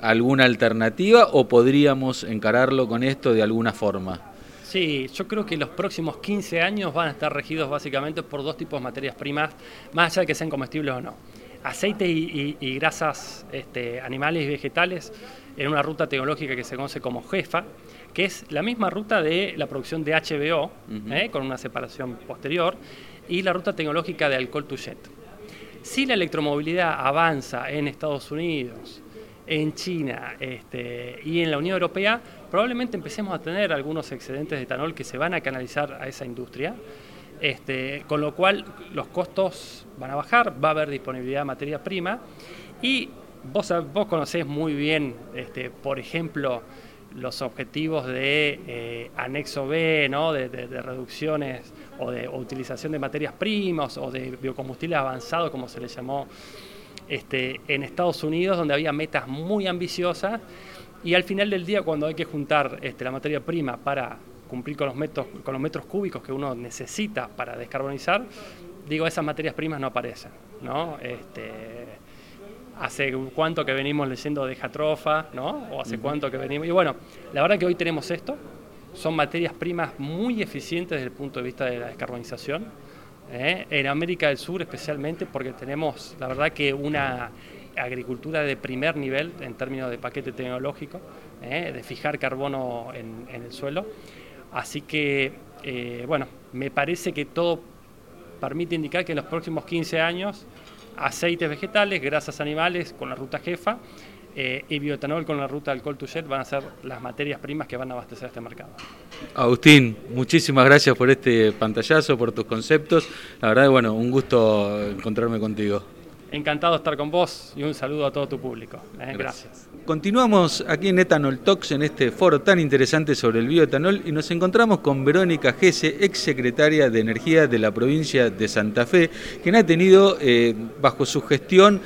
alguna alternativa o podríamos encararlo con esto de alguna forma? Sí, yo creo que los próximos 15 años van a estar regidos básicamente por dos tipos de materias primas, más allá de que sean comestibles o no. Aceite y, grasas este, animales y vegetales en una ruta tecnológica que se conoce como JEFA, que es la misma ruta de la producción de HBO, ¿eh? con una separación posterior, y la ruta tecnológica de alcohol to jet. Si la electromovilidad avanza en Estados Unidos, en China este, y en la Unión Europea, probablemente empecemos a tener algunos excedentes de etanol que se van a canalizar a esa industria, este, con lo cual los costos van a bajar, va a haber disponibilidad de materia prima y vos, vos conocés muy bien, este, por ejemplo, los objetivos de eh, anexo B, ¿no? de, reducciones o de utilización de materias primas o de biocombustibles avanzados, como se le llamó este, en Estados Unidos, donde había metas muy ambiciosas y al final del día, cuando hay que juntar este, la materia prima para cumplir con los, metros, con los metros cúbicos que uno necesita para descarbonizar, digo, esas materias primas no aparecen. ¿no? Este, hace cuánto que venimos leyendo de Jatrofa, ¿no? O hace cuánto que venimos. Y bueno, la verdad que hoy tenemos esto. Son materias primas muy eficientes desde el punto de vista de la descarbonización. ¿eh? En América del Sur especialmente porque tenemos, la verdad que una agricultura de primer nivel en términos de paquete tecnológico, ¿eh? de fijar carbono en, el suelo. Así que, eh, bueno, me parece que todo permite indicar que en los próximos 15 años aceites vegetales, grasas animales con la ruta jefa, eh, y bioetanol con la ruta alcohol to jet van a ser las materias primas que van a abastecer este mercado. Agustín, muchísimas gracias por este pantallazo, por tus conceptos. La verdad, bueno, un gusto encontrarme contigo. Encantado de estar con vos y un saludo a todo tu público. ¿eh? Gracias. Continuamos aquí en Ethanol Talks, en este foro tan interesante sobre el bioetanol, y nos encontramos con Verónica Gese, ex secretaria de Energía de la provincia de Santa Fe, quien ha tenido eh, bajo su gestión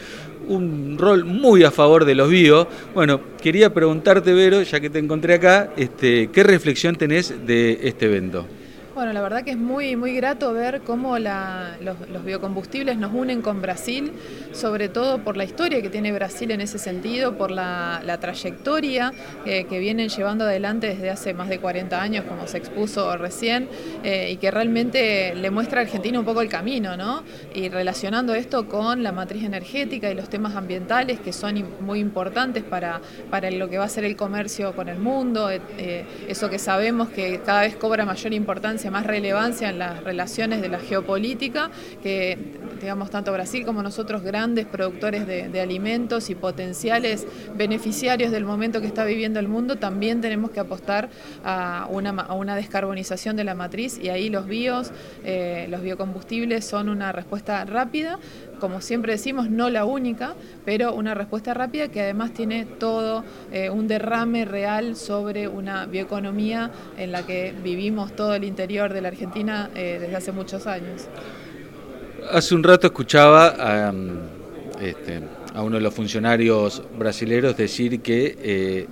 un rol muy a favor de los bio. Bueno, quería preguntarte, Vero, ya que te encontré acá, este, ¿qué reflexión tenés de este evento? Bueno, la verdad que es muy, muy grato ver cómo los, biocombustibles nos unen con Brasil, sobre todo por la historia que tiene Brasil en ese sentido, por la, trayectoria eh, que vienen llevando adelante desde hace más de 40 años, como se expuso recién, eh, y que realmente le muestra a Argentina un poco el camino, ¿no? Y relacionando esto con la matriz energética y los temas ambientales que son muy importantes para, para lo que va a ser el comercio con el mundo, eh, eso que sabemos que cada vez cobra mayor importancia más relevancia en las relaciones de la geopolítica, que digamos tanto Brasil como nosotros grandes productores de, alimentos y potenciales beneficiarios del momento que está viviendo el mundo, también tenemos que apostar a una, descarbonización de la matriz y ahí los bios, eh, los biocombustibles son una respuesta rápida, como siempre decimos, no la única, pero una respuesta rápida que además tiene todo eh, un derrame real sobre una bioeconomía en la que vivimos todo el interior de la Argentina eh, desde hace muchos años. Hace un rato escuchaba a, este, uno de los funcionarios brasileños decir que eh,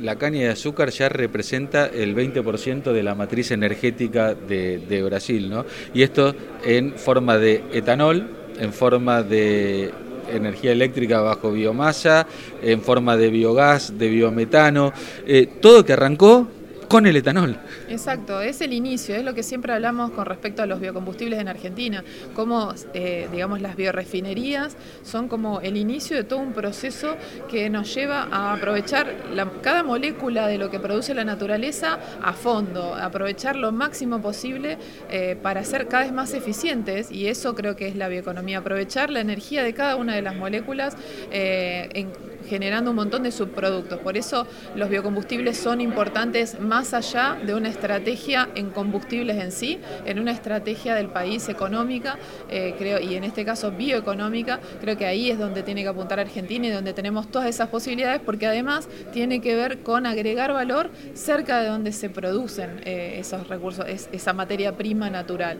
la caña de azúcar ya representa el 20% de la matriz energética de, de Brasil, ¿no? Y esto en forma de etanol, en forma de energía eléctrica bajo biomasa, en forma de biogás, de biometano, eh, todo que arrancó con el etanol. Exacto, es el inicio, es lo que siempre hablamos con respecto a los biocombustibles en Argentina, como eh, digamos las biorefinerías son como el inicio de todo un proceso que nos lleva a aprovechar cada molécula de lo que produce la naturaleza a fondo, aprovechar lo máximo posible eh, para ser cada vez más eficientes y eso creo que es la bioeconomía, aprovechar la energía de cada una de las moléculas eh, en generando un montón de subproductos. Por eso los biocombustibles son importantes más allá de una estrategia en combustibles en sí, en una estrategia del país económica, eh, creo, y en este caso bioeconómica, creo que ahí es donde tiene que apuntar Argentina y donde tenemos todas esas posibilidades, porque además tiene que ver con agregar valor cerca de donde se producen eh, esos recursos, esa materia prima natural.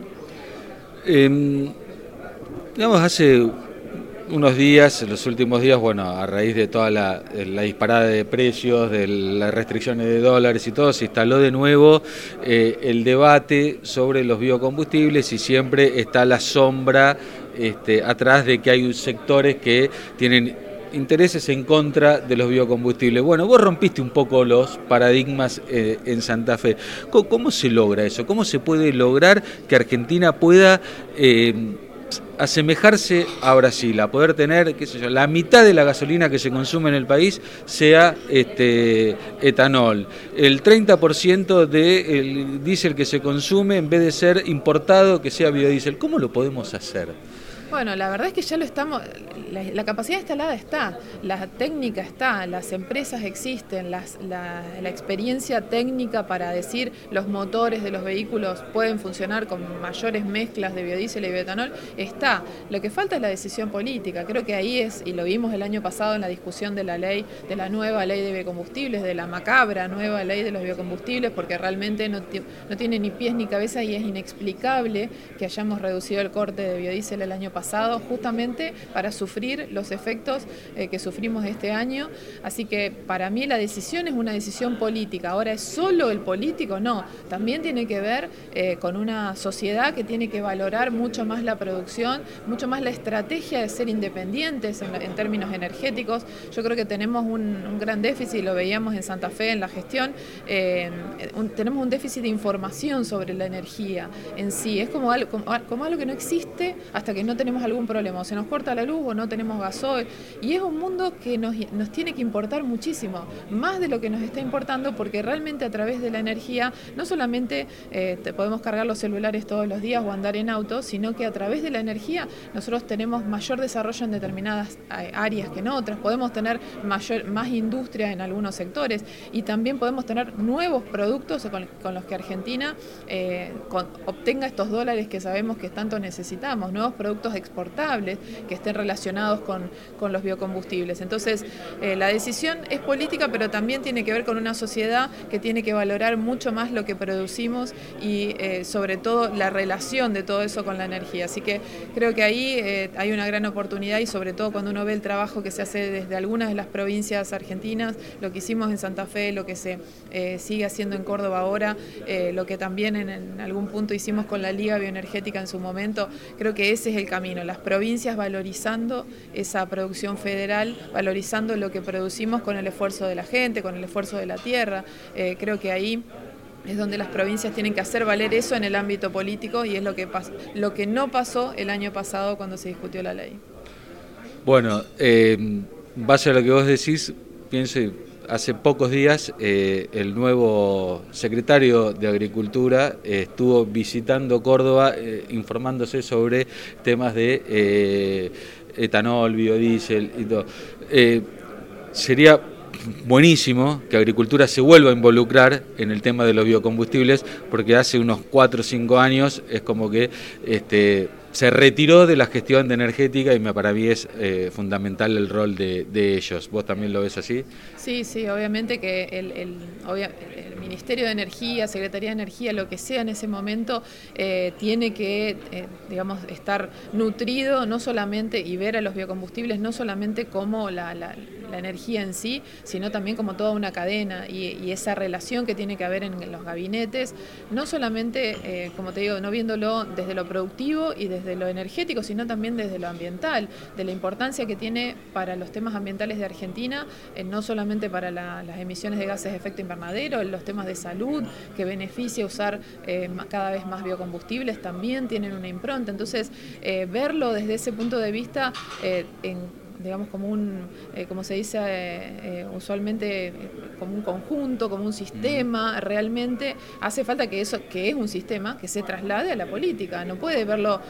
Em, digamos, hace unos días, los últimos días, bueno, a raíz de toda la, disparada de precios, de las restricciones de dólares y todo, se instaló de nuevo eh, el debate sobre los biocombustibles y siempre está la sombra este, atrás de que hay sectores que tienen intereses en contra de los biocombustibles. Bueno, vos rompiste un poco los paradigmas eh, en Santa Fe. ¿Cómo, se logra eso? ¿Cómo se puede lograr que Argentina pueda... Eh, asemejarse a Brasil, a poder tener, qué sé yo, la mitad de la gasolina que se consume en el país sea este, etanol, el 30% del diésel que se consume en vez de ser importado que sea biodiesel. ¿Cómo lo podemos hacer? Bueno, la verdad es que ya lo estamos, la, capacidad instalada está, la técnica está, las empresas existen, la, experiencia técnica para decir los motores de los vehículos pueden funcionar con mayores mezclas de biodiesel y bioetanol, está. Lo que falta es la decisión política. Creo que ahí es, y lo vimos el año pasado en la discusión de la ley, de la nueva ley de biocombustibles, de la macabra nueva ley de los biocombustibles, porque realmente no, no tiene ni pies ni cabeza y es inexplicable que hayamos reducido el corte de biodiesel el año pasado pasado justamente para sufrir los efectos eh, que sufrimos este año. Así que para mí la decisión es una decisión política. Ahora, ¿es solo el político? No, también tiene que ver eh, con una sociedad que tiene que valorar mucho más la producción, mucho más la estrategia de ser independientes en, términos energéticos. Yo creo que tenemos un, gran déficit, lo veíamos en Santa Fe en la gestión, eh, tenemos un déficit de información sobre la energía en sí. Es como algo, como, como algo que no existe hasta que no tenemos tenemos algún problema, o se nos corta la luz o no tenemos gasoil. Y es un mundo que nos, tiene que importar muchísimo, más de lo que nos está importando, porque realmente a través de la energía no solamente eh, podemos cargar los celulares todos los días o andar en auto, sino que a través de la energía nosotros tenemos mayor desarrollo en determinadas eh, áreas que en otras, podemos tener mayor, más industria en algunos sectores y también podemos tener nuevos productos con, los que Argentina eh, obtenga estos dólares que sabemos que tanto necesitamos, nuevos productos exportables que estén relacionados con, los biocombustibles. Entonces, eh, la decisión es política, pero también tiene que ver con una sociedad que tiene que valorar mucho más lo que producimos y eh, sobre todo la relación de todo eso con la energía. Así que creo que ahí hay una gran oportunidad y sobre todo cuando uno ve el trabajo que se hace desde algunas de las provincias argentinas, lo que hicimos en Santa Fe, lo que se sigue haciendo en Córdoba ahora, lo que también en algún punto hicimos con la Liga Bioenergética en su momento, creo que ese es el camino, las provincias valorizando esa producción federal, valorizando lo que producimos con el esfuerzo de la gente, con el esfuerzo de la tierra, eh, creo que ahí es donde las provincias tienen que hacer valer eso en el ámbito político y es lo que, lo que no pasó el año pasado cuando se discutió la ley. Bueno, eh, base a lo que vos decís, pienso hace pocos días eh, el nuevo secretario de Agricultura eh, estuvo visitando Córdoba eh, informándose sobre temas de etanol, biodiesel y todo. sería buenísimo que Agricultura se vuelva a involucrar en el tema de los biocombustibles porque hace unos 4 o 5 años es como que este, se retiró de la gestión de energética y me, para mí es eh, fundamental el rol de, ellos. ¿Vos también lo ves así? Sí, sí, obviamente que el, el, Ministerio de Energía, Secretaría de Energía, lo que sea en ese momento, eh, tiene que, eh, digamos, estar nutrido no solamente y ver a los biocombustibles no solamente como la, energía en sí, sino también como toda una cadena y, esa relación que tiene que haber en, los gabinetes, no solamente, como te digo, no viéndolo desde lo productivo y desde lo energético, sino también desde lo ambiental, de la importancia que tiene para los temas ambientales de Argentina, eh, no solamente para las emisiones de gases de efecto invernadero, los temas de salud, que beneficia usar eh, cada vez más biocombustibles, también tienen una impronta. Entonces, eh, verlo desde ese punto de vista en digamos, como un, eh, como se dice eh, eh, usualmente, como un conjunto, como un sistema, realmente hace falta que eso, que es un sistema, que se traslade a la política. No puede verlo,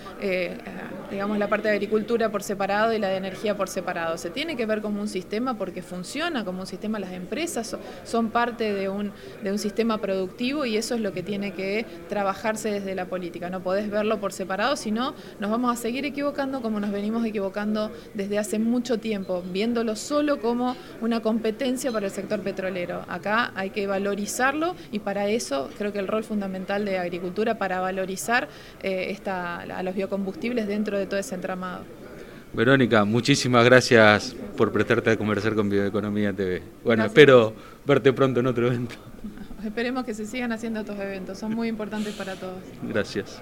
digamos, la parte de agricultura por separado y la de energía por separado. Se tiene que ver como un sistema porque funciona como un sistema. Las empresas son parte de un, de un sistema productivo y eso es lo que tiene que trabajarse desde la política. No podés verlo por separado, sino nos vamos a seguir equivocando como nos venimos equivocando desde hace mucho mucho tiempo, viéndolo solo como una competencia para el sector petrolero. Acá hay que valorizarlo y para eso creo que el rol fundamental de agricultura para valorizar eh, a los biocombustibles dentro de todo ese entramado. Verónica, muchísimas gracias por prestarte a conversar con Bioeconomía TV. Bueno, espero verte pronto en otro evento. <laughs> Esperemos que se sigan haciendo estos eventos, son muy importantes para todos. Gracias.